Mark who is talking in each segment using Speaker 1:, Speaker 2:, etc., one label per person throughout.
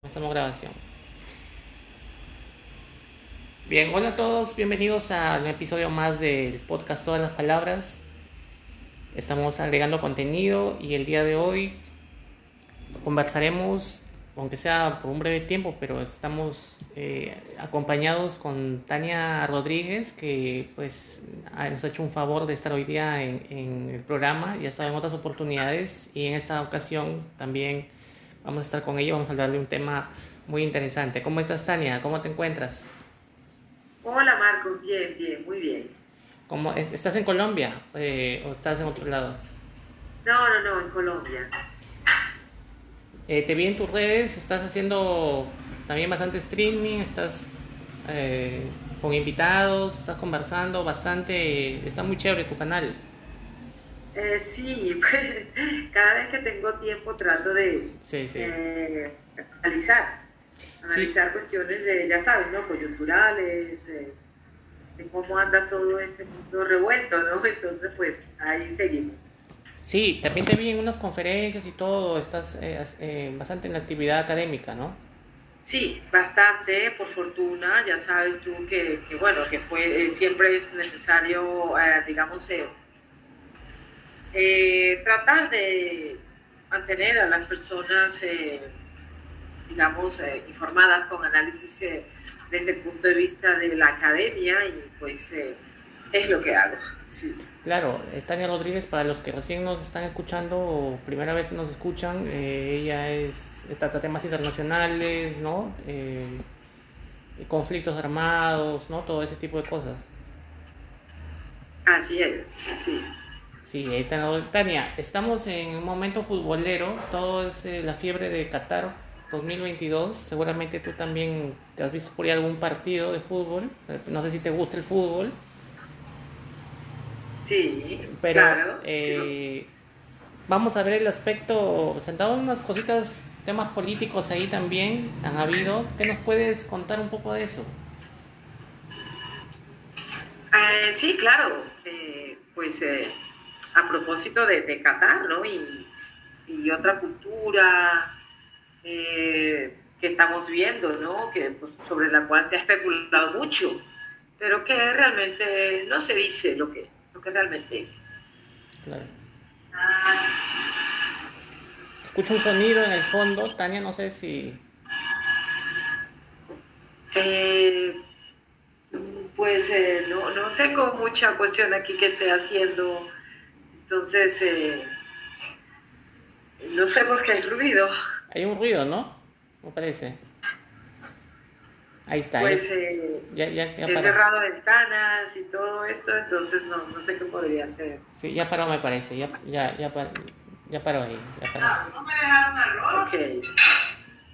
Speaker 1: Comenzamos grabación. Bien, hola a todos, bienvenidos a un episodio más del podcast Todas las Palabras. Estamos agregando contenido y el día de hoy conversaremos, aunque sea por un breve tiempo, pero estamos eh, acompañados con Tania Rodríguez, que pues nos ha hecho un favor de estar hoy día en, en el programa y ha estado en otras oportunidades y en esta ocasión también vamos a estar con ella, vamos a hablar de un tema muy interesante. ¿Cómo estás Tania? ¿Cómo te encuentras?
Speaker 2: Hola Marcos, bien, bien, muy bien.
Speaker 1: ¿Cómo, ¿Estás en Colombia eh, o estás en otro lado?
Speaker 2: No, no, no, en Colombia.
Speaker 1: Eh, te vi en tus redes, estás haciendo también bastante streaming, estás eh, con invitados, estás conversando bastante, está muy chévere tu canal.
Speaker 2: Eh, sí, pues, cada vez que tengo tiempo trato de
Speaker 1: Sí, sí.
Speaker 2: eh, analizar, analizar cuestiones de, ya sabes, ¿no? Coyunturales, eh, de cómo anda todo este mundo revuelto, ¿no? Entonces, pues ahí seguimos.
Speaker 1: Sí, también te vi en unas conferencias y todo, estás eh, eh, bastante en la actividad académica, ¿no?
Speaker 2: Sí, bastante, por fortuna, ya sabes tú que, bueno, que fue, eh, siempre es necesario, eh, digamos, tratar de mantener a las personas, digamos, informadas con análisis desde el punto de vista de la academia y pues es lo que hago. Sí.
Speaker 1: Claro, eh, Tania Rodríguez, para los que recién nos están escuchando o primera vez que nos escuchan, eh, ella es, trata temas internacionales, ¿no? Eh, conflictos armados, ¿no? Todo ese tipo de cosas.
Speaker 2: Así es, sí.
Speaker 1: Sí. Tania, estamos en un momento futbolero, todo es eh, la fiebre de Qatar 2022. Seguramente tú también te has visto por ahí algún partido de fútbol. No sé si te gusta el fútbol,
Speaker 2: Sí,
Speaker 1: pero
Speaker 2: claro. sí.
Speaker 1: eh, vamos a ver el aspecto. Se han dado unas cositas, temas políticos ahí también han habido. ¿Qué nos puedes contar un poco de eso?
Speaker 2: Eh, sí, claro. Eh, pues eh, a propósito de, de Qatar, ¿no? Y, y otra cultura que estamos viendo, ¿no? Que, pues, sobre la cual se ha especulado mucho, pero que realmente no se dice lo que, lo que realmente es.
Speaker 1: Claro. Escucho un sonido en el fondo, Tania, no sé si.
Speaker 2: Eh, pues eh, no, no tengo mucha cuestión aquí que esté haciendo, entonces eh, no sé por qué hay ruido.
Speaker 1: Hay un ruido, ¿no? Me parece. Ahí está.
Speaker 2: Pues
Speaker 1: ya,
Speaker 2: eh,
Speaker 1: ya, ya, ya
Speaker 2: he
Speaker 1: paró.
Speaker 2: cerrado ventanas y todo esto, entonces no, no sé qué podría hacer.
Speaker 1: Sí, ya paró, me parece. Ya, ya, ya, par- ya paró ahí. Ya paró.
Speaker 2: Ok.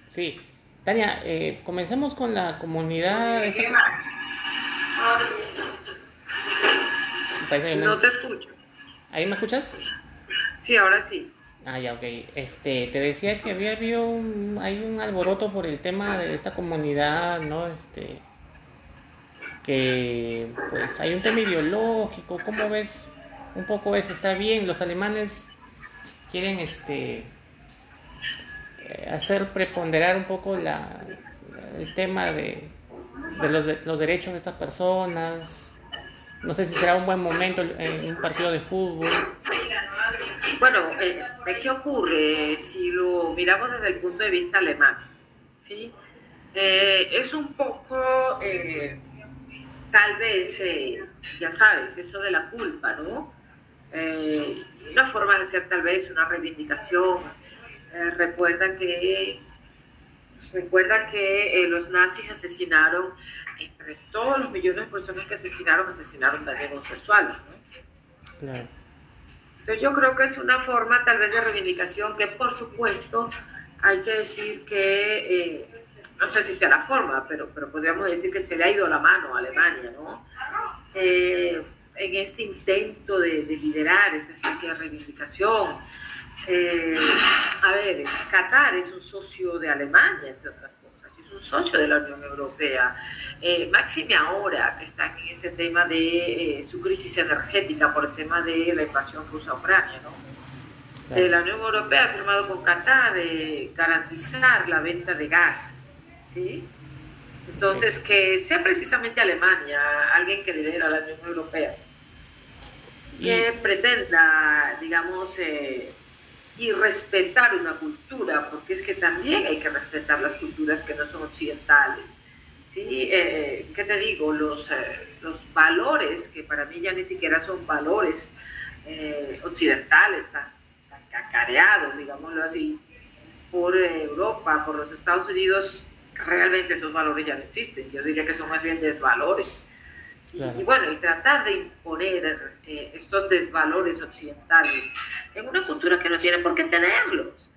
Speaker 1: Sí. Tania, eh, comencemos con la comunidad. esta- me que no-
Speaker 2: No te escucho.
Speaker 1: ¿Ahí me escuchas?
Speaker 2: Sí, ahora sí.
Speaker 1: Ah, ya, ok. Este, te decía que había habido un, hay un alboroto por el tema de esta comunidad, ¿no? Este, que pues hay un tema ideológico. ¿Cómo ves un poco eso? Está bien, los alemanes quieren este eh, hacer preponderar un poco la, el tema de, de los, de los derechos de estas personas. No sé si será un buen momento en un partido de fútbol.
Speaker 2: Bueno, eh, ¿qué ocurre si lo miramos desde el punto de vista alemán? ¿sí? Eh, es un poco, eh, tal vez, eh, ya sabes, eso de la culpa, ¿no? Eh, una forma de ser tal vez una reivindicación. Recuerda que, recuerda que los nazis asesinaron, entre todos los millones de personas que asesinaron, asesinaron también homosexuales, ¿no?
Speaker 1: Claro.
Speaker 2: Entonces yo creo que es una forma tal vez de reivindicación que por supuesto hay que decir que, eh, no sé si sea la forma, pero, pero podríamos decir que se le ha ido la mano a Alemania, ¿no? Eh, en este intento de, de liderar esta especie de reivindicación. Eh, a ver, Qatar es un socio de Alemania, entre otras un socio de la Unión Europea. Eh, máxime ahora que están en este tema de eh, su crisis energética por el tema de la invasión rusa a Ucrania, ¿no? Eh, la Unión Europea ha firmado con Qatar de garantizar la venta de gas, ¿sí? Entonces, que sea precisamente Alemania, alguien que lidera la Unión Europea, que pretenda, digamos, y respetar una cultura, porque es que también hay que respetar las culturas que no son occidentales. ¿sí? Eh, ¿Qué te digo? Los, eh, los valores, que para mí ya ni siquiera son valores eh, occidentales, tan, tan cacareados, digámoslo así, por Europa, por los Estados Unidos, realmente esos valores ya no existen. Yo diría que son más bien desvalores. Y, bueno, y tratar de imponer eh, estos desvalores occidentales en una cultura que no tiene por qué tenerlos.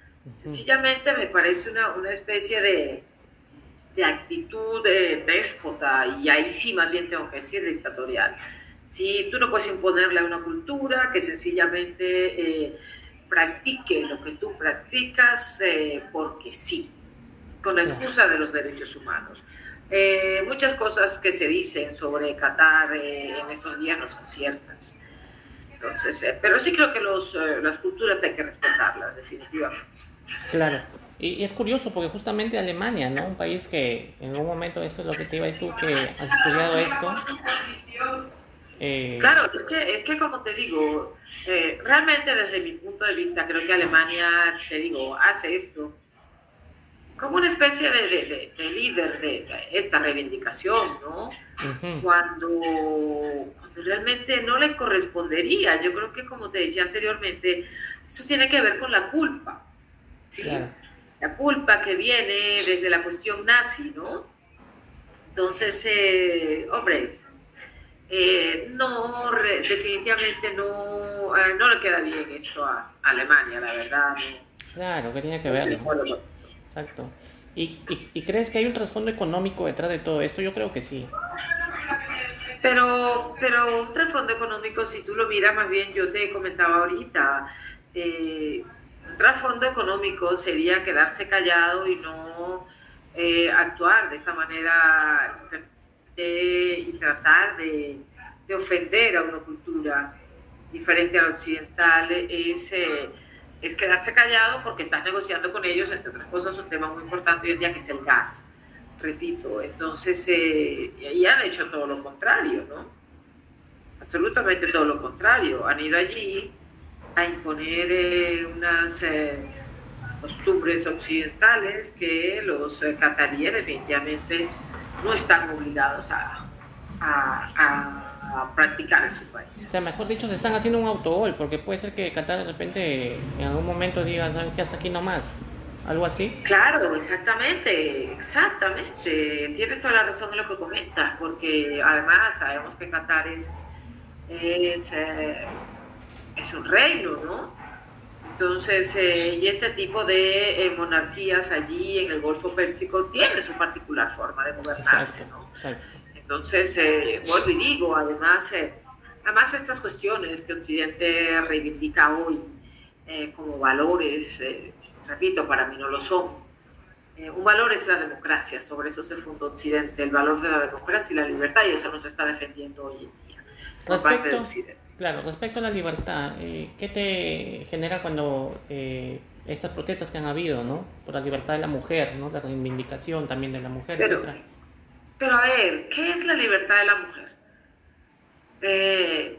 Speaker 2: Sencillamente me parece una, una especie de, de actitud de déspota, y ahí sí más bien tengo que decir dictatorial. Si tú no puedes imponerle a una cultura que sencillamente eh, practique lo que tú practicas eh, porque sí, con la excusa de los derechos humanos. Eh, muchas cosas que se dicen sobre Qatar eh, en estos días no son ciertas. Entonces, eh, pero sí creo que los, las culturas hay que respetarlas, definitivamente.
Speaker 1: Claro. Y, es curioso porque justamente Alemania, ¿no? Un país que en un momento, eso es lo que te iba a decir tú, que has estudiado esto.
Speaker 2: Claro, es que, es que como te digo, realmente desde mi punto de vista creo que Alemania, te digo, hace esto como una especie de, líder de esta reivindicación, ¿no? cuando, realmente no le correspondería. Yo creo que, como te decía anteriormente, eso tiene que ver con la culpa, ¿sí? La culpa que viene desde la cuestión nazi, ¿no? Entonces, eh, hombre, eh, no, definitivamente no, eh, no le queda bien esto a Alemania, la verdad.
Speaker 1: Claro, que tiene que ver. Exacto. ¿Y, crees que hay un trasfondo económico detrás de todo esto? Yo creo que sí.
Speaker 2: Pero, pero un trasfondo económico, si tú lo miras más bien, yo te comentaba ahorita, eh, un trasfondo económico sería quedarse callado y no eh, actuar de esta manera y tratar de, de, ofender a una cultura diferente a la occidental. Es, eh, es quedarse callado porque estás negociando con ellos, entre otras cosas, un tema muy importante hoy en día que es el gas. Repito, entonces, eh, y han hecho todo lo contrario, ¿no? Absolutamente todo lo contrario. Han ido allí a imponer eh, unas eh, costumbres occidentales que los cataríes definitivamente no están obligados a practicar en su país. O
Speaker 1: sea, mejor dicho, se están haciendo un autogol, porque puede ser que Qatar de repente en algún momento diga, ¿sabes qué? Hasta aquí nomás. ¿Algo así?
Speaker 2: Claro, exactamente, exactamente. Tienes toda la razón en lo que comentas, porque además sabemos que Qatar es, es, eh, es un reino, ¿no? Entonces, eh, y este tipo de eh, monarquías allí en el Golfo Pérsico tiene su particular forma de gobernarse, ¿no? Exacto. Entonces, eh, vuelvo y digo, además, eh, además estas cuestiones que Occidente reivindica hoy eh, como valores, eh, repito, para mí no lo son. un valor es la democracia, sobre eso se fundó Occidente, el valor de la democracia y la libertad, y eso nos está defendiendo hoy en día.
Speaker 1: Respecto, claro, respecto a la libertad, ¿qué te genera cuando estas protestas que han habido, ¿no? Por la libertad de la mujer, ¿no? La reivindicación también de la mujer, etcétera
Speaker 2: pero a ver, ¿qué es la libertad de la mujer? Eh,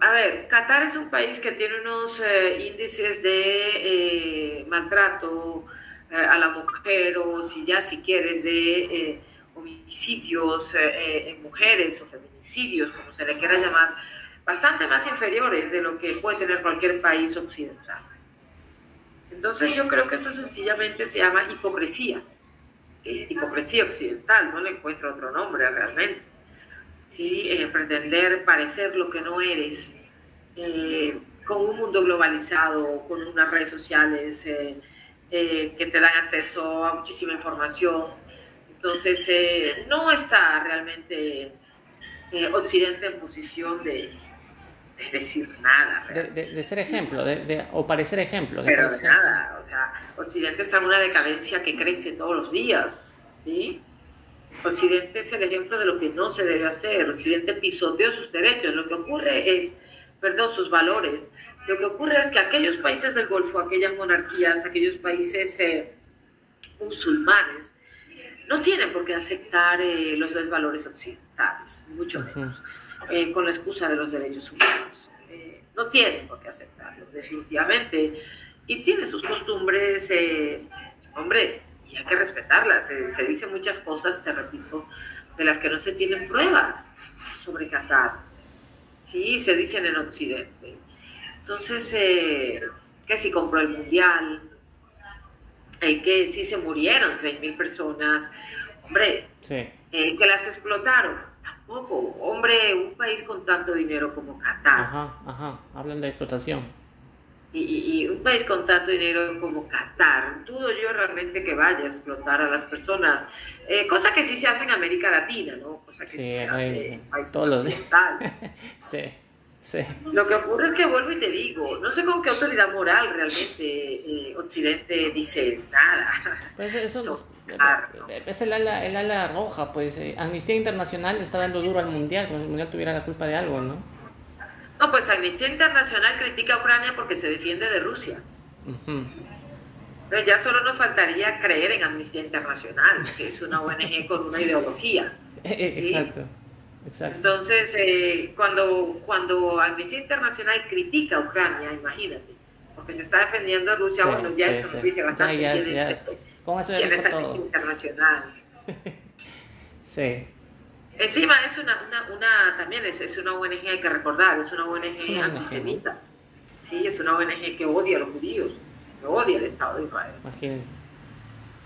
Speaker 2: a ver, Qatar es un país que tiene unos eh, índices de eh, maltrato a la mujer o si ya si quieres de homicidios en mujeres o feminicidios, como se le quiera llamar, bastante más inferiores de lo que puede tener cualquier país occidental. Entonces yo creo que eso sencillamente se llama hipocresía hipocresía occidental, no le encuentro otro nombre realmente. ¿sí? Eh, pretender parecer lo que no eres, eh, con un mundo globalizado, con unas redes sociales eh, que te dan acceso a muchísima información. Entonces, no está realmente Occidente en posición de, decir nada.
Speaker 1: De, ser ejemplo, de, o parecer ejemplo.
Speaker 2: Pero de nada, o sea, Occidente está en una decadencia que crece todos los días. ¿sí? Occidente es el ejemplo de lo que no se debe hacer. Occidente pisoteó sus derechos. Lo que ocurre es, perdón, sus valores. Lo que ocurre es que aquellos países del Golfo, aquellas monarquías, aquellos países eh, musulmanes, no tienen por qué aceptar eh, los valores occidentales, mucho menos, eh, con la excusa de los derechos humanos. no tienen por qué aceptarlo, definitivamente. Y tiene sus costumbres, hombre, y hay que respetarlas. Se, dicen muchas cosas, te repito, de las que no se tienen pruebas sobre Qatar. Sí, se dicen en Occidente. Entonces, eh, que si compró el Mundial, eh, que si se murieron 6.000 personas, hombre, eh, que las explotaron, tampoco. Hombre, un país con tanto dinero como Qatar.
Speaker 1: Ajá, ajá, hablan de explotación
Speaker 2: y, un país con tanto dinero como Qatar, dudo yo realmente que vaya a explotar a las personas, eh, cosa que sí se hace en América Latina, ¿no? Cosa que sí, se hace en países todos los
Speaker 1: sí, sí.
Speaker 2: Lo que ocurre es que vuelvo y te digo, no sé con qué autoridad moral realmente eh, Occidente dice nada.
Speaker 1: Pues eso es, el ala, el ala roja, pues eh, Amnistía Internacional está dando duro al Mundial, como si el Mundial tuviera la culpa de algo, ¿no?
Speaker 2: No, pues Amnistía Internacional critica a Ucrania porque se defiende de Rusia. Pero ya solo nos faltaría creer en Amnistía Internacional, que es una ONG con una ideología.
Speaker 1: Exacto. Exacto.
Speaker 2: Entonces, eh, cuando, cuando Amnistía Internacional critica a Ucrania, imagínate, porque se está defendiendo a Rusia, bueno, ya eso nos dice bastante ya, ya, es,
Speaker 1: ¿Cómo eso quién es Amnistía
Speaker 2: Internacional.
Speaker 1: sí.
Speaker 2: Encima es una, una, una también es, es, una ONG, hay que recordar, es una ONG antisemita. Sí, es una ONG que odia a los judíos, que odia al Estado de Israel.
Speaker 1: Imagínense.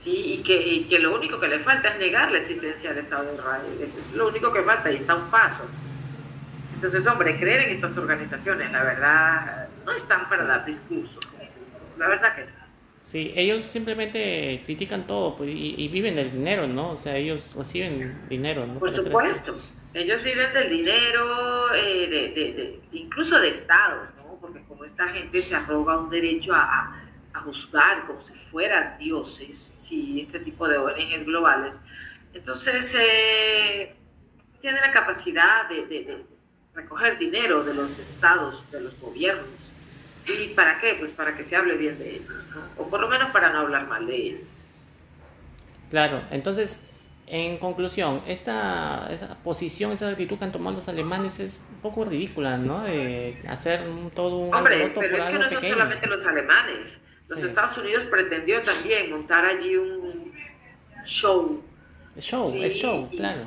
Speaker 2: Sí, y que, y que, lo único que le falta es negar la existencia del Estado de Israel. Eso es lo único que falta y está un paso. Entonces, hombre, creer en estas organizaciones, la verdad, no están para dar discursos. La verdad que no.
Speaker 1: Sí, ellos simplemente critican todo pues, y, viven del dinero, ¿no? O sea, ellos reciben dinero, ¿no?
Speaker 2: Por supuesto, ellos viven del dinero, eh, de, de, incluso de Estados, ¿no? Porque como esta gente se arroga un derecho a, a, juzgar como si fueran dioses, sí, este tipo de ONGs globales, entonces eh, tienen la capacidad de recoger dinero de los estados, de los gobiernos ¿Y para qué? Pues para que se hable bien de ellos, ¿no? O por lo menos para no hablar mal de ellos.
Speaker 1: Claro, entonces, en conclusión, esta, esa posición, esa actitud que han tomado los alemanes es un poco ridícula, ¿no? De hacer todo un
Speaker 2: Hombre, pero es que no son solamente los alemanes. Los Estados Unidos pretendió también montar allí un show.
Speaker 1: show, es show, claro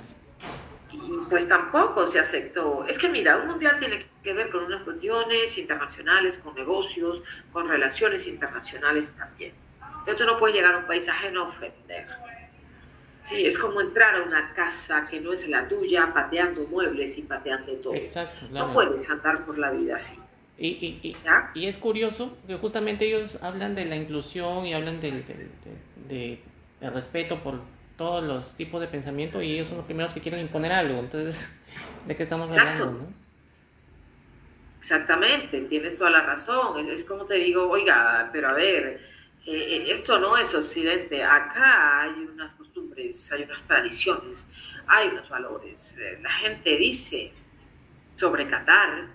Speaker 2: pues tampoco se aceptó. Es que mira, un mundial tiene que ver con unas cuestiones internacionales, con negocios, con relaciones internacionales también. Entonces no puede llegar a un país ajeno a ofender. Sí, es como entrar a una casa que no es la tuya, pateando muebles y pateando todo.
Speaker 1: Exacto,
Speaker 2: No puedes andar por la vida así.
Speaker 1: Y, y, y, es curioso que justamente ellos hablan de la inclusión y hablan del, del respeto por todos los tipos de pensamiento y ellos son los primeros que quieren imponer algo. Entonces, ¿de qué estamos hablando?
Speaker 2: Exactamente, tienes toda la razón. Es, como te digo, oiga, pero a ver, eh, eh, esto no es Occidente. Acá hay unas costumbres, hay unas tradiciones, hay unos valores. Eh, la gente dice sobre Qatar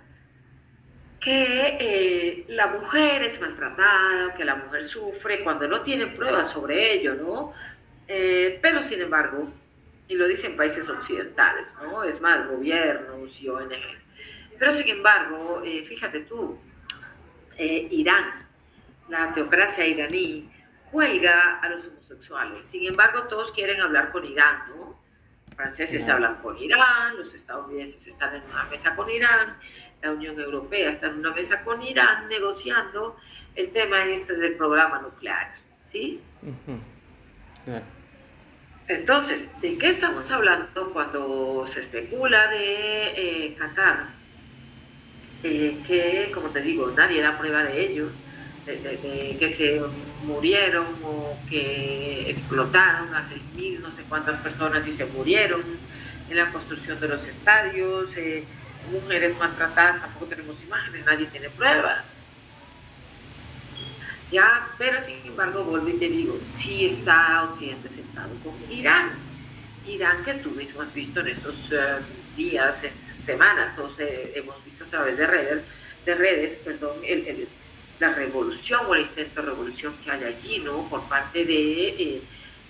Speaker 2: que la mujer es maltratada, que la mujer sufre cuando no tienen pruebas sobre ello, ¿no? Eh, pero sin embargo, y lo dicen países occidentales, ¿no? Es más, gobiernos y ONGs. Pero sin embargo, eh, fíjate tú, eh, Irán, la teocracia iraní, cuelga a los homosexuales. Sin embargo, todos quieren hablar con Irán, ¿no? franceses hablan con Irán, los estadounidenses están en una mesa con Irán, la Unión Europea está en una mesa con Irán negociando el tema este del programa nuclear, ¿sí? Entonces, ¿de qué estamos hablando cuando se especula de eh, Qatar? Eh, que, como te digo, nadie da prueba de ello, de, que se murieron o que explotaron a 6.000, no sé cuántas personas y se murieron en la construcción de los estadios, eh, mujeres maltratadas, tampoco tenemos imágenes, nadie tiene pruebas. Ya, pero sin embargo, vuelvo y te digo, sí está Occidente sentado con Irán. Irán que tú mismo has visto en estos eh, días, semanas, todos eh, hemos visto a través de redes, de redes perdón, el, la revolución o el intento de revolución que hay allí, ¿no? Por parte de, eh,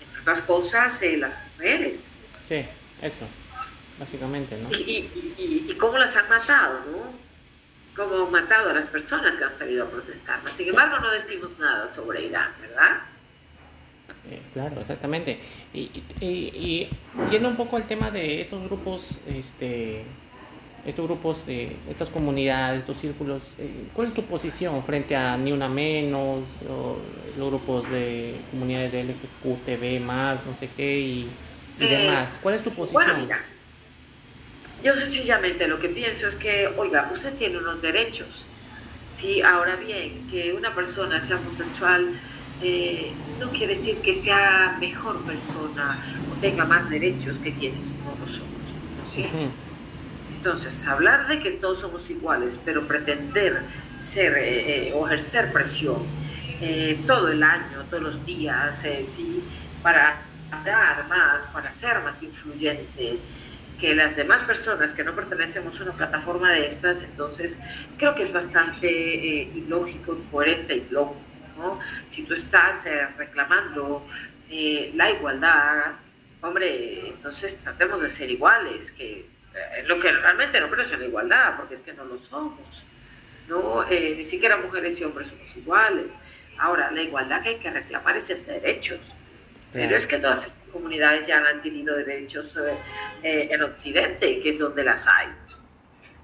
Speaker 2: entre otras cosas, las mujeres.
Speaker 1: Sí, eso, básicamente, ¿no?
Speaker 2: Y, y, y, cómo las han matado, ¿no? Cómo han matado a las personas que han salido a protestar. Sin embargo, no decimos nada sobre Irán, ¿verdad?
Speaker 1: Eh, claro, exactamente. Y, y, yendo un poco al tema de estos grupos, este, estos grupos de estas comunidades, estos círculos, eh, ¿cuál es tu posición frente a Ni Una Menos, o los grupos de comunidades de LGQTB más, no sé qué y, eh, demás? ¿Cuál es tu posición?
Speaker 2: Bueno, mira, yo sencillamente lo que pienso es que, oiga, usted tiene unos derechos. Sí, ahora bien, que una persona sea homosexual eh, no quiere decir que sea mejor persona o tenga más derechos que quienes no lo somos. ¿sí? Entonces, hablar de que todos somos iguales, pero pretender ser eh, eh, o ejercer presión todo el año, todos los días, ¿sí? para dar más, para ser más influyente que las demás personas que no pertenecemos a una plataforma de estas, entonces creo que es bastante ilógico, incoherente y loco. Si tú estás eh, reclamando eh, la igualdad, hombre, entonces tratemos de ser iguales, que eh, lo que realmente no es la igualdad, porque es que no lo somos, ¿no? ni siquiera mujeres y hombres somos iguales. Ahora, la igualdad que hay que reclamar es en derechos, pero es que todas estas comunidades ya han adquirido derechos en Occidente, que es donde las hay.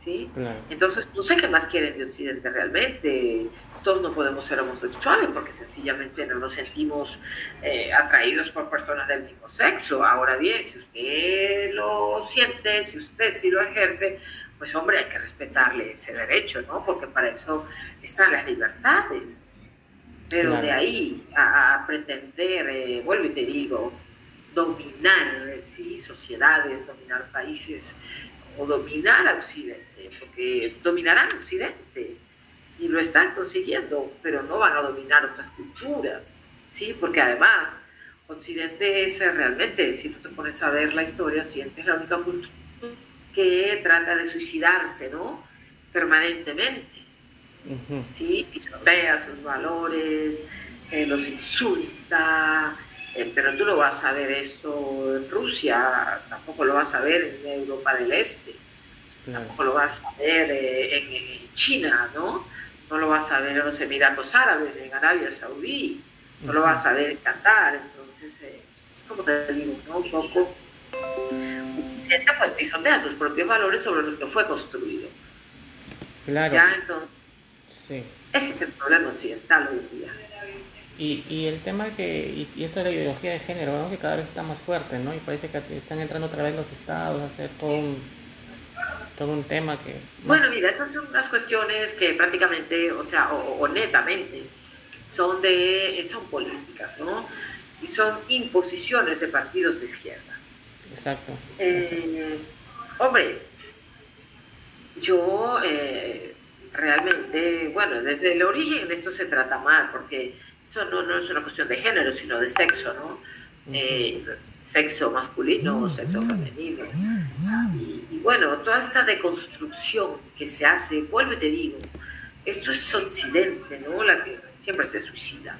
Speaker 2: ¿sí? Entonces, no sé qué más quieren de Occidente realmente todos no podemos ser homosexuales porque sencillamente no nos sentimos eh, atraídos por personas del mismo sexo. Ahora bien, si usted lo siente, si usted sí lo ejerce, pues hombre, hay que respetarle ese derecho, ¿no? Porque para eso están las libertades. Pero de ahí a, pretender, eh, vuelvo y te digo, dominar ¿sí? sociedades, dominar países o dominar a Occidente, porque dominarán Occidente y lo están consiguiendo, pero no van a dominar otras culturas, ¿sí? Porque además, Occidente es realmente, si tú te pones a ver la historia, Occidente es la única cultura que trata de suicidarse, ¿no? Permanentemente, ¿sí? Pisotea sus valores, eh, los insulta, eh, pero tú lo vas a ver esto en Rusia, tampoco lo vas a ver en Europa del Este, tampoco lo vas a ver eh, en, China, ¿no? no lo vas a ver en los Emiratos Árabes, en Arabia Saudí, no lo vas a ver en Qatar, entonces eh, es como te digo, ¿no? Un poco, pues pisotea sus propios valores sobre los que fue construido.
Speaker 1: Claro.
Speaker 2: Ya entonces, sí. ese es el problema occidental hoy en día.
Speaker 1: Y, y el tema que, y, esto de la ideología de género, ¿no? que cada vez está más fuerte, ¿no? Y parece que están entrando otra vez los estados a hacer todo un todo un tema que...
Speaker 2: Bueno, mira, estas son unas cuestiones que prácticamente, o sea, o, netamente, son, de, son políticas, ¿no? Y son imposiciones de partidos de izquierda.
Speaker 1: Exacto.
Speaker 2: Eh, hombre, yo eh, realmente, bueno, desde el origen esto se trata mal, porque eso no, no es una cuestión de género, sino de sexo, ¿no? sexo masculino o sexo femenino. Y, bueno, toda esta deconstrucción que se hace, vuelvo y te digo, esto es Occidente, ¿no? La que siempre se suicida.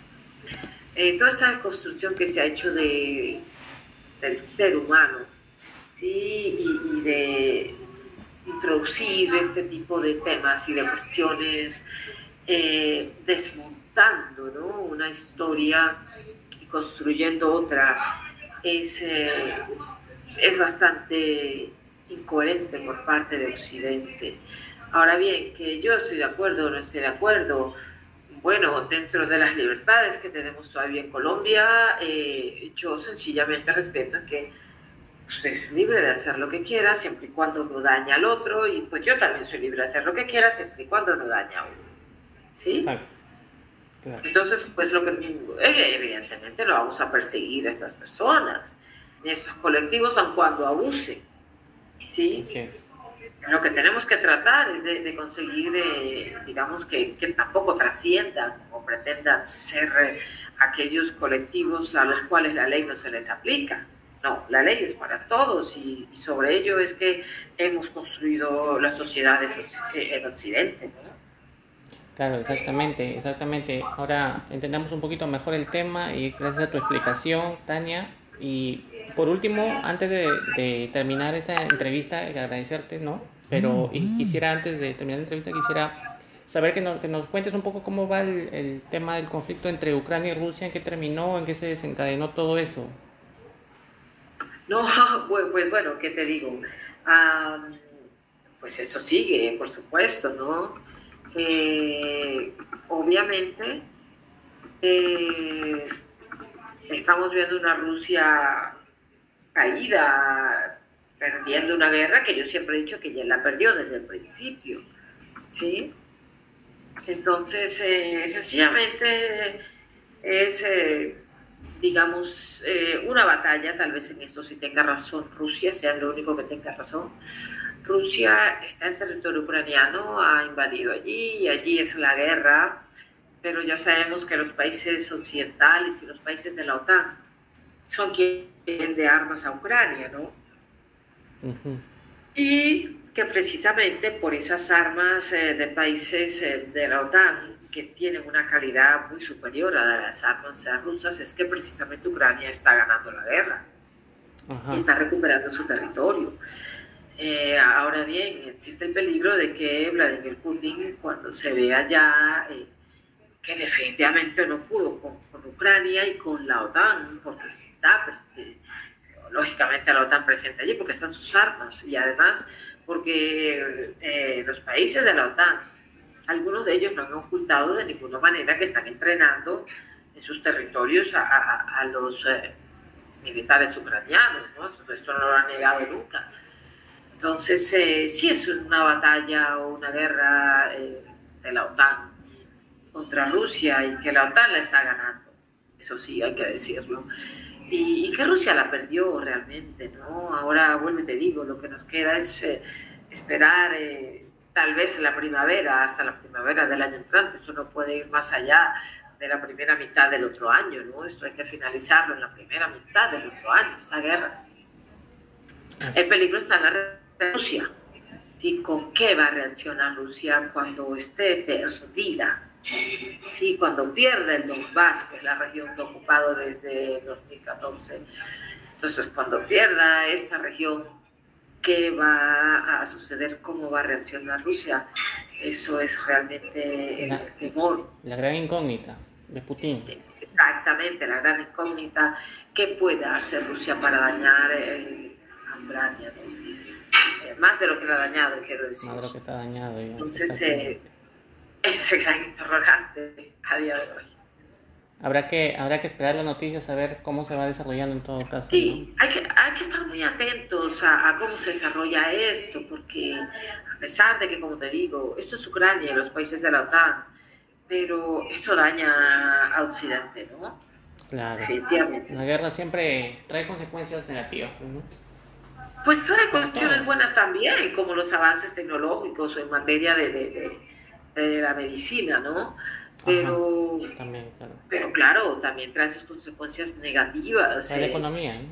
Speaker 2: Eh, toda esta deconstrucción que se ha hecho de, del ser humano, ¿sí? Y, de introducir este tipo de temas y de cuestiones, eh, desmontando, ¿no? Una historia y construyendo otra es, eh, es bastante incoherente por parte de Occidente. Ahora bien, que yo estoy de acuerdo o no estoy de acuerdo, bueno, dentro de las libertades que tenemos todavía en Colombia, eh, yo sencillamente respeto que usted es libre de hacer lo que quiera siempre y cuando no daña al otro y pues yo también soy libre de hacer lo que quiera siempre y cuando no daña a uno. ¿Sí? Entonces, pues lo que evidentemente lo vamos a perseguir a estas personas, estos colectivos, aun cuando abusen. ¿sí? lo que tenemos que tratar es de, conseguir, eh, digamos, que, que, tampoco trasciendan o pretendan ser eh, aquellos colectivos a los cuales la ley no se les aplica. No, la ley es para todos y, sobre ello es que hemos construido las sociedades en Occidente.
Speaker 1: Claro, exactamente, exactamente. Ahora entendamos un poquito mejor el tema y gracias a tu explicación, Tania. Y por último, antes de, terminar esta entrevista, agradecerte, ¿no? Pero y quisiera, antes de terminar la entrevista, quisiera saber que nos, que nos cuentes un poco cómo va el, el, tema del conflicto entre Ucrania y Rusia, en qué terminó, en qué se desencadenó todo eso.
Speaker 2: No, pues, pues, bueno, ¿qué te digo? pues esto sigue, por supuesto, ¿no? Eh, obviamente, eh, estamos viendo una Rusia caída, perdiendo una guerra que yo siempre he dicho que ya la perdió desde el principio, ¿sí? Entonces, eh, sencillamente es digamos, eh, una batalla, tal vez en esto sí tenga razón Rusia, sea lo único que tenga razón. Rusia está en territorio ucraniano, ha invadido allí y allí es la guerra, pero ya sabemos que los países occidentales y los países de la OTAN son quienes de armas a Ucrania, ¿no? Y que precisamente por esas armas eh, de países eh, de la OTAN que tienen una calidad muy superior a las armas rusas es que precisamente Ucrania está ganando la guerra y está recuperando su territorio. Eh, ahora bien, existe el peligro de que Vladimir Putin, cuando se vea ya eh, que definitivamente no pudo con, Ucrania y con la OTAN, porque está eh, lógicamente la OTAN presente allí, porque están sus armas y además porque los países de la OTAN algunos de ellos no han ocultado de ninguna manera que están entrenando en sus territorios a, los eh, militares ucranianos, ¿no? Esto no lo han negado nunca. Entonces, eh, sí es una batalla o una guerra eh, de la OTAN contra Rusia y que la OTAN la está ganando, eso sí, hay que decirlo. Y, que Rusia la perdió realmente, ¿no? Ahora, vuelvo y te digo, lo que nos queda es esperar tal vez en la primavera, hasta la primavera del año entrante. Esto no puede ir más allá de la primera mitad del otro año, ¿no? Esto hay que finalizarlo en la primera mitad del otro año, esta guerra. El peligro está en la Rusia. ¿Sí? ¿Con qué va a reaccionar Rusia cuando esté perdida? ¿Sí? Cuando pierde el Donbass, que es la región que ha ocupado desde 2014. Entonces, cuando pierda esta región, qué va a suceder, cómo va a reaccionar Rusia. Eso es realmente el temor.
Speaker 1: La gran incógnita de Putin.
Speaker 2: Exactamente, la gran incógnita. ¿Qué puede hacer Rusia para dañar el Ucrania? Eh, más de lo que ha dañado, quiero decir.
Speaker 1: Más de lo que está dañado.
Speaker 2: Entonces, eh, ese es el gran interrogante a día de hoy.
Speaker 1: Habrá que, habrá que esperar las noticias a ver cómo se va desarrollando en todo caso.
Speaker 2: Sí, hay, que, hay que estar muy atentos a, cómo se desarrolla esto, porque a pesar de que, como te digo, esto es Ucrania y los países de la OTAN, pero esto daña a Occidente, ¿no?
Speaker 1: Claro. La guerra siempre trae consecuencias negativas, ¿no?
Speaker 2: Pues trae cuestiones buenas también, como los avances tecnológicos en materia de, de la medicina, ¿no? Pero, también, claro. pero claro, también trae sus consecuencias negativas.
Speaker 1: la eh, economía.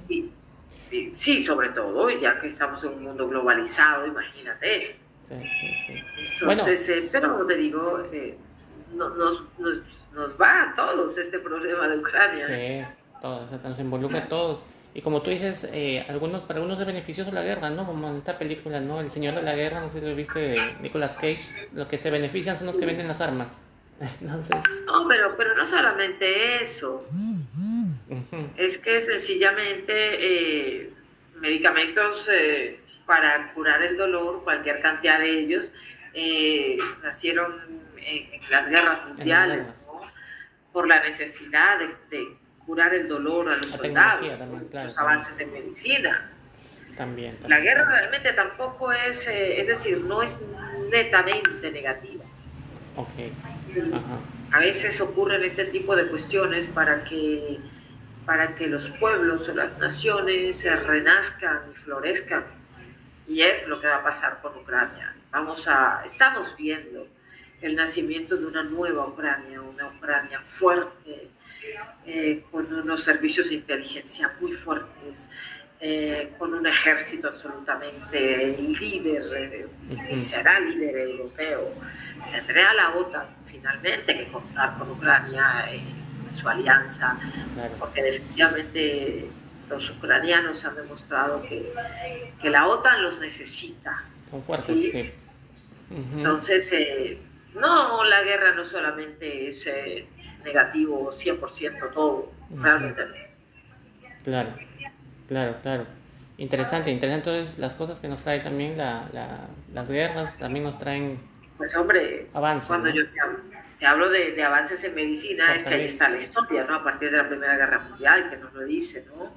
Speaker 2: sí, sobre todo, ya que estamos en un mundo globalizado, imagínate. Sí, sí, sí. Entonces, eh, pero como te digo, eh, nos, nos, nos, va a todos este problema de Ucrania.
Speaker 1: Sí, todos, nos involucra a todos. Y como tú dices, algunos, para algunos es beneficioso la guerra, ¿no? Como en esta película, ¿no? El Señor de la Guerra, no sé si lo viste, de Nicolas Cage. Los que se benefician son los que venden las armas.
Speaker 2: No, pero, pero no solamente eso. Es que sencillamente eh, medicamentos eh, para curar el dolor, cualquier cantidad de ellos, eh, nacieron en, las guerras mundiales por la necesidad de, curar el dolor a los soldados, los avances en medicina.
Speaker 1: También,
Speaker 2: La guerra realmente tampoco es, es decir, no es netamente negativa.
Speaker 1: Okay.
Speaker 2: A veces ocurren este tipo de cuestiones para que, para que los pueblos o las naciones se renazcan y florezcan. Y es lo que va a pasar con Ucrania. Vamos a, estamos viendo el nacimiento de una nueva Ucrania, una Ucrania fuerte, eh, con unos servicios de inteligencia muy fuertes, eh, con un ejército absolutamente líder, eh, será líder europeo. Tendrá la OTAN finalmente que contar con Ucrania en su alianza, porque definitivamente los ucranianos han demostrado que, que la OTAN los necesita.
Speaker 1: Son fuertes, sí.
Speaker 2: Entonces, no, la guerra no solamente es eh, negativo 100% todo, realmente
Speaker 1: Claro, claro, claro. Interesante, interesante entonces las cosas que nos trae también la, las guerras, también nos traen
Speaker 2: pues hombre, avances, cuando yo te hablo, de, avances en medicina, es que ahí está la historia, ¿no? A partir de la Primera Guerra Mundial, que nos lo dice, ¿no?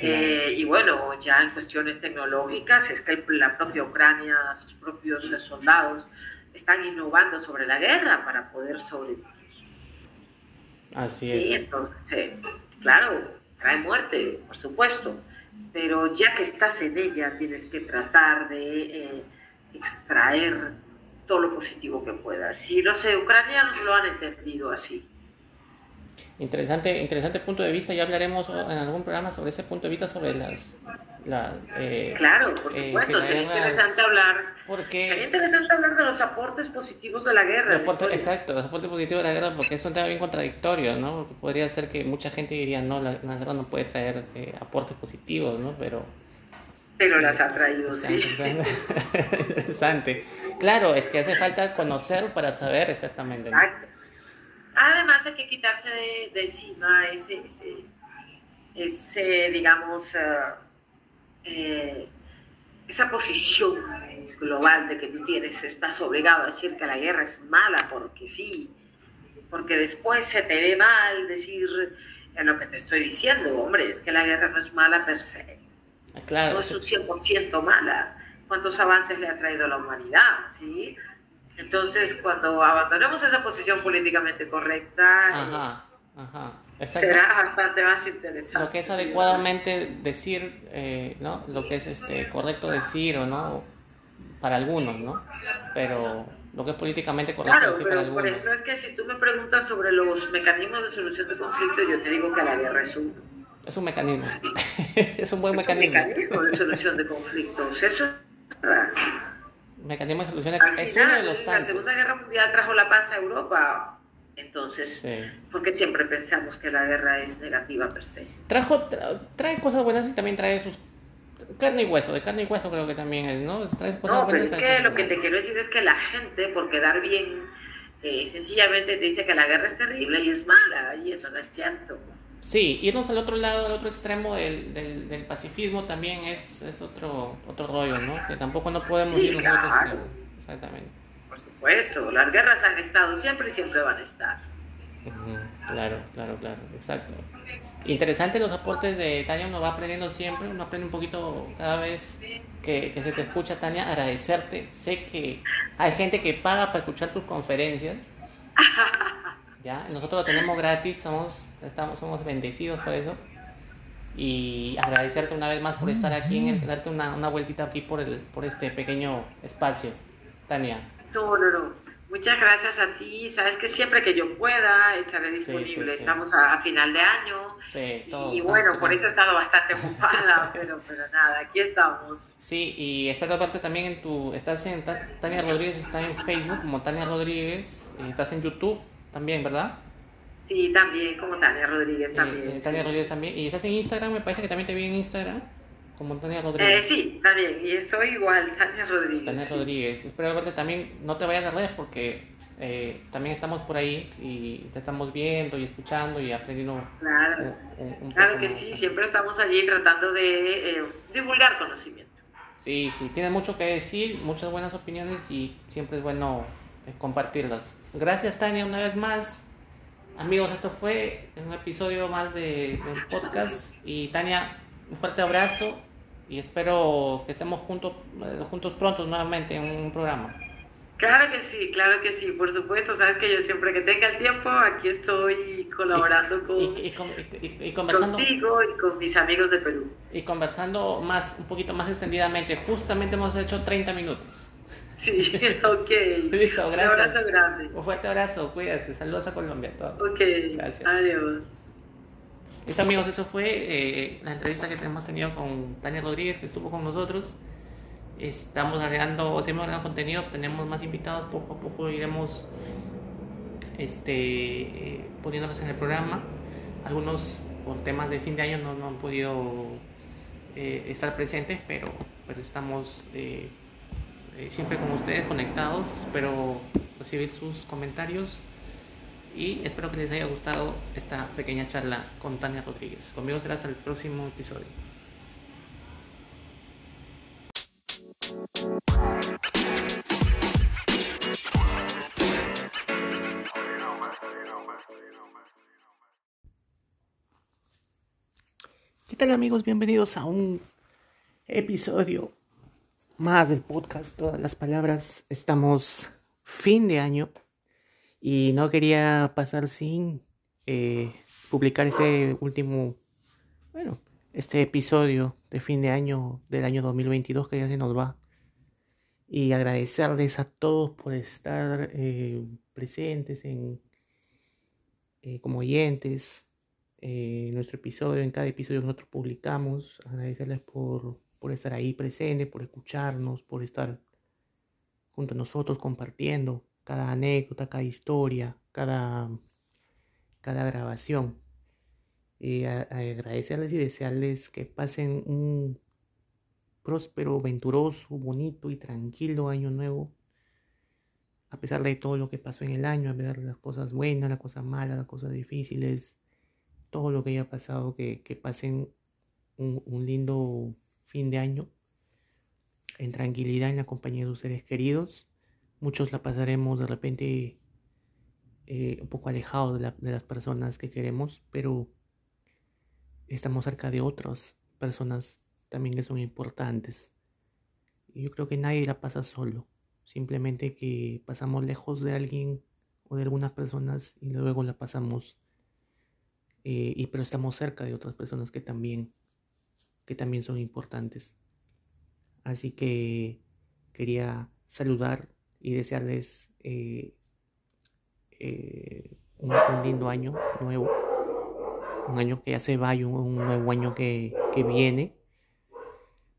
Speaker 2: Eh, y bueno, ya en cuestiones tecnológicas, es que la propia Ucrania, sus propios soldados, están innovando sobre la guerra para poder sobrevivir.
Speaker 1: Así es.
Speaker 2: Y entonces, claro, trae muerte, por supuesto, pero ya que estás en ella, tienes que tratar de eh, extraer todo lo positivo que puedas. Y los ucranianos lo han entendido así.
Speaker 1: Interesante, interesante punto de vista. Ya hablaremos en algún programa sobre ese punto de vista, sobre las...
Speaker 2: Eh, claro, por eh, supuesto. sería interesante hablar... Porque... Sería interesante hablar de los aportes positivos de la guerra.
Speaker 1: exacto, los aportes positivos de la guerra, porque es un tema bien contradictorio, ¿no? podría ser que mucha gente diría, no, la, guerra no puede traer eh, aportes positivos, ¿no? Pero...
Speaker 2: Pero las ha traído, sí.
Speaker 1: Interesante. Claro, es que hace falta conocer para saber exactamente. Exacto.
Speaker 2: Además hay que quitarse de, encima ese, ese, digamos, eh, eh, esa posición global de que tú tienes, estás obligado a decir que la guerra es mala porque sí, porque después se te ve mal decir en lo que te estoy diciendo, hombre, es que la guerra no es mala per se,
Speaker 1: ah, claro,
Speaker 2: no es un 100% mala. ¿Cuántos avances le ha traído a la humanidad? ¿sí? Entonces, cuando abandonemos esa posición políticamente correcta, será bastante más interesante.
Speaker 1: Lo que es adecuadamente decir, eh, ¿no? Lo que es este correcto decir o no, para algunos, ¿no? Pero lo que es políticamente correcto decir para algunos.
Speaker 2: Por ejemplo, es que si tú me preguntas sobre los mecanismos de solución de conflicto, yo te digo que la guerra es un...
Speaker 1: Es un mecanismo. es un buen mecanismo.
Speaker 2: Un mecanismo de solución de conflictos. Eso
Speaker 1: mecanismo de solución es uno de los tantos.
Speaker 2: La Segunda Guerra Mundial trajo la paz a Europa. Entonces, porque siempre pensamos que la guerra es negativa per se.
Speaker 1: Trajo, trae cosas buenas y también trae sus carne y hueso, de carne y hueso creo que también es, ¿no? Trae
Speaker 2: cosas no, pero es que lo que te quiero decir es que la gente, por quedar bien, eh, sencillamente te dice que la guerra es terrible y es mala, y eso no es cierto.
Speaker 1: Sí, irnos al otro lado, al otro extremo del, del, pacifismo también es, es, otro, otro rollo, ¿no? Que tampoco no podemos irnos al otro extremo. Exactamente.
Speaker 2: Supuesto, las guerras han estado siempre y siempre van a estar.
Speaker 1: Claro, claro, claro, exacto. Interesante los aportes de Tania, uno va aprendiendo siempre, uno aprende un poquito cada vez que, que se te escucha, Tania, agradecerte. Sé que hay gente que paga para escuchar tus conferencias. Nosotros lo tenemos gratis, somos, estamos, somos bendecidos por eso. Y agradecerte una vez más por estar aquí, en darte una, una vueltita aquí por, el, por este pequeño espacio. Tania.
Speaker 2: No, no, no. Muchas gracias a ti. Sabes que siempre que yo pueda estaré disponible. Estamos a, final de año.
Speaker 1: Sí,
Speaker 2: y, bueno, por eso he estado bastante ocupada, pero, pero nada, aquí estamos.
Speaker 1: Sí, y espero aparte también en tu. Estás en. Tania Rodríguez está en Facebook como Tania Rodríguez. Estás en YouTube también, ¿verdad?
Speaker 2: Sí, también, como Tania Rodríguez eh, también.
Speaker 1: Eh, Tania Rodríguez también. ¿Y estás en Instagram? Me parece que también te vi en Instagram, como Tania Rodríguez.
Speaker 2: Eh, sí, también. Y estoy igual, Tania Rodríguez.
Speaker 1: Tania Rodríguez. Espero verte también. No te vayas de redes porque eh, también estamos por ahí y te estamos viendo y escuchando y aprendiendo.
Speaker 2: Claro, claro que sí. Siempre estamos allí tratando de divulgar conocimiento.
Speaker 1: Sí, sí. Tienes mucho que decir, muchas buenas opiniones y siempre es bueno compartirlas. Gracias Tania una vez más. Amigos, esto fue un episodio más de, del podcast. Y Tania, un fuerte abrazo y espero que estemos juntos, juntos pronto nuevamente en un programa.
Speaker 2: Claro que sí, claro que sí, por supuesto, sabes que yo siempre que tenga el tiempo, aquí estoy colaborando con, y, conversando, contigo y con mis amigos de Perú.
Speaker 1: Y conversando más, un poquito más extendidamente, justamente hemos hecho 30 minutos.
Speaker 2: Sí, ok.
Speaker 1: Listo, gracias. Un
Speaker 2: abrazo grande.
Speaker 1: Un fuerte abrazo, cuídate, saludos a Colombia.
Speaker 2: Ok, gracias. Adiós.
Speaker 1: Listo amigos, eso fue eh, la entrevista que hemos tenido con Tania Rodríguez, que estuvo con nosotros estamos agregando, seguimos agregando contenido, tenemos más invitados, poco a poco iremos este, eh, poniéndolos en el programa. Algunos por temas de fin de año no, han podido eh, estar presentes, pero, pero estamos eh, siempre con ustedes conectados. Espero recibir sus comentarios y espero que les haya gustado esta pequeña charla con Tania Rodríguez. Conmigo será hasta el próximo episodio. ¿Qué tal amigos? Bienvenidos a un episodio más del podcast Todas las Palabras. Estamos fin de año y no quería pasar sin eh, publicar este último, bueno, este episodio de fin de año del año 2022 que ya se nos va. Y agradecerles a todos por estar eh, presentes en, eh, como oyentes eh, nuestro episodio, en cada episodio que nosotros publicamos. Agradecerles por, por estar ahí presentes, por escucharnos, por estar junto a nosotros compartiendo cada anécdota, cada historia, cada, cada grabación. Y agradecerles y desearles que pasen un próspero, venturoso, bonito y tranquilo año nuevo. A pesar de todo lo que pasó en el año, a pesar de las cosas buenas, las cosas malas, las cosas difíciles, todo lo que haya pasado, que, pasen un, lindo fin de año en tranquilidad en la compañía de sus seres queridos. Muchos la pasaremos de repente eh, un poco alejados de, las personas que queremos, pero estamos cerca de otras personas también que son importantes. Yo creo que nadie la pasa solo, simplemente que pasamos lejos de alguien o de algunas personas y luego la pasamos eh, y pero estamos cerca de otras personas que también, que también son importantes. Así que quería saludar y desearles eh, eh, un, lindo año nuevo, un año que ya se va y un, nuevo año que, que viene.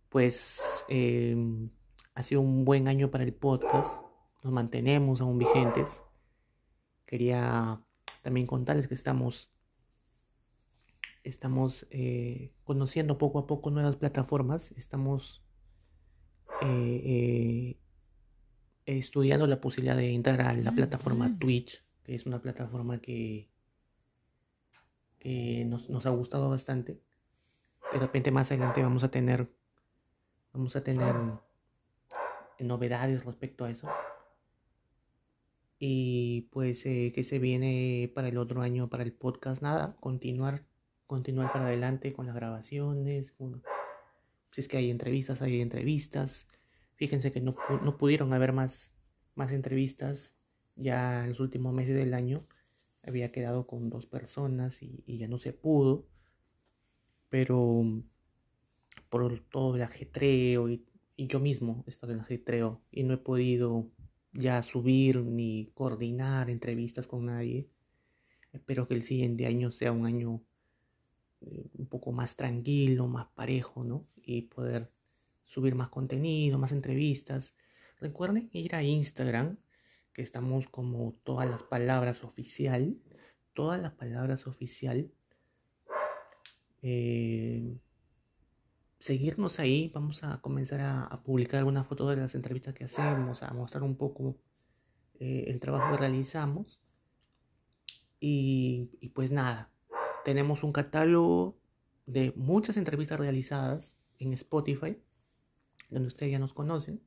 Speaker 1: Pues em, ha sido un buen año para el podcast, nos mantenemos aún vigentes. Quería también contarles que estamos estamos eh, conociendo poco a poco nuevas plataformas, estamos eh, eh, estudiando la posibilidad de entrar a la plataforma Twitch, que es una plataforma que, nos, ha gustado bastante. De repente más adelante vamos a tener vamos a tener novedades respecto a eso. Y pues que se viene para el otro año para el podcast, nada, continuar continuar para adelante con las grabaciones. si es que hay entrevistas, hay entrevistas. Fíjense que no, no, pudieron haber más, más entrevistas ya en los últimos meses del año. Había quedado con dos personas y, ya no se pudo. Pero por todo el ajetreo y, yo mismo he estado en ajetreo y no he podido ya subir ni coordinar entrevistas con nadie. Espero que el siguiente año sea un año un poco más tranquilo, más parejo, ¿no? Y poder subir más contenido, más entrevistas. Recuerden ir a Instagram, que estamos como todas las palabras oficial, todas las palabras oficial. Eh, seguirnos ahí, vamos a comenzar a, publicar algunas fotos de las entrevistas que hacemos, a mostrar un poco eh, el trabajo que realizamos. y pues nada, tenemos un catálogo de muchas entrevistas realizadas en Spotify, donde ustedes ya nos conocen.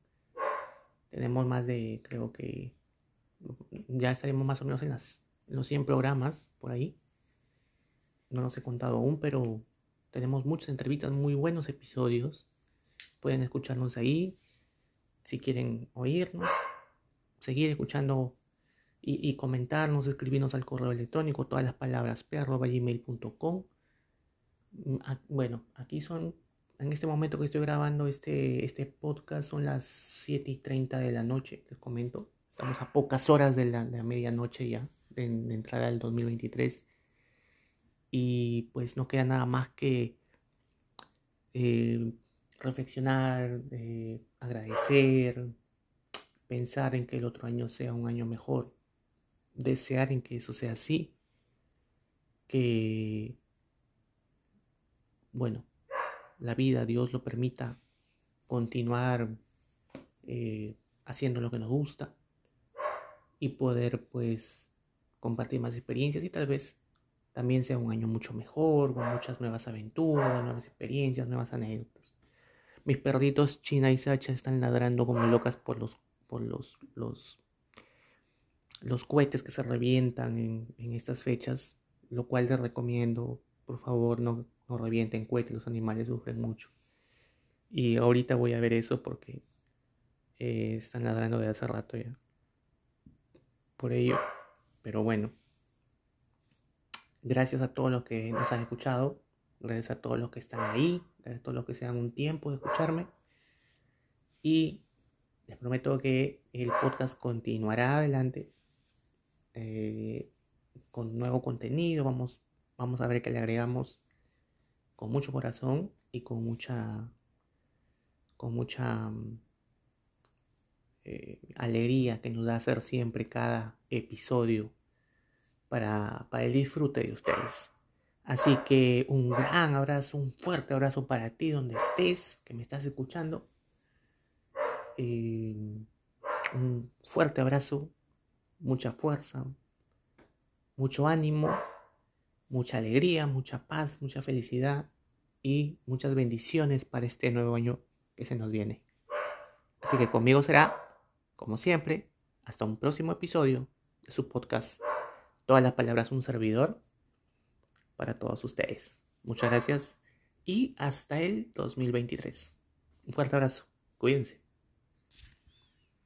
Speaker 1: Tenemos más de, creo que ya estaremos más o menos en, las, los 100 programas por ahí. No los he contado aún, pero tenemos muchas entrevistas, muy buenos episodios. Pueden escucharnos ahí si quieren oírnos seguir escuchando y, comentarnos, escribirnos al correo electrónico, todas las palabras p.gmail.com. Mm, bueno, aquí son, en este momento que estoy grabando este, este podcast, son las 7 y 30 de la noche, les comento. Estamos a pocas horas de la, medianoche ya, de, entrar al 2023. Y pues no queda nada más que eh, reflexionar, eh, agradecer, pensar en que el otro año sea un año mejor, desear en que eso sea así, que, bueno, la vida, Dios lo permita, continuar eh, haciendo lo que nos gusta y poder pues compartir más experiencias y tal vez también sea un año mucho mejor, con muchas nuevas aventuras, nuevas experiencias, nuevas anécdotas. Mis perritos China y Sacha están ladrando como locas por los por los, los, los cohetes que se revientan en, estas fechas, lo cual les recomiendo, por favor, no, no revienten cohetes, los animales sufren mucho. Y ahorita voy a ver eso porque eh, están ladrando de hace rato ya. Por ello, pero bueno. Gracias a todos los que nos han escuchado. Gracias a todos los que están ahí. Gracias a todos los que se dan un tiempo de escucharme. Y les prometo que el podcast continuará adelante eh, con nuevo contenido. Vamos, vamos a ver qué le agregamos con mucho corazón y con mucha, con mucha mm, eh, alegría que nos da hacer siempre cada episodio para, para el disfrute de ustedes. Así que un gran abrazo, un fuerte abrazo para ti donde estés, que me estás escuchando. Eh, un fuerte abrazo, mucha fuerza, mucho ánimo, mucha alegría, mucha paz, mucha felicidad y muchas bendiciones para este nuevo año que se nos viene. Así que conmigo será, como siempre, hasta un próximo episodio de su podcast. Todas las palabras un servidor para todos ustedes. Muchas gracias y hasta el 2023. Un fuerte abrazo. Cuídense.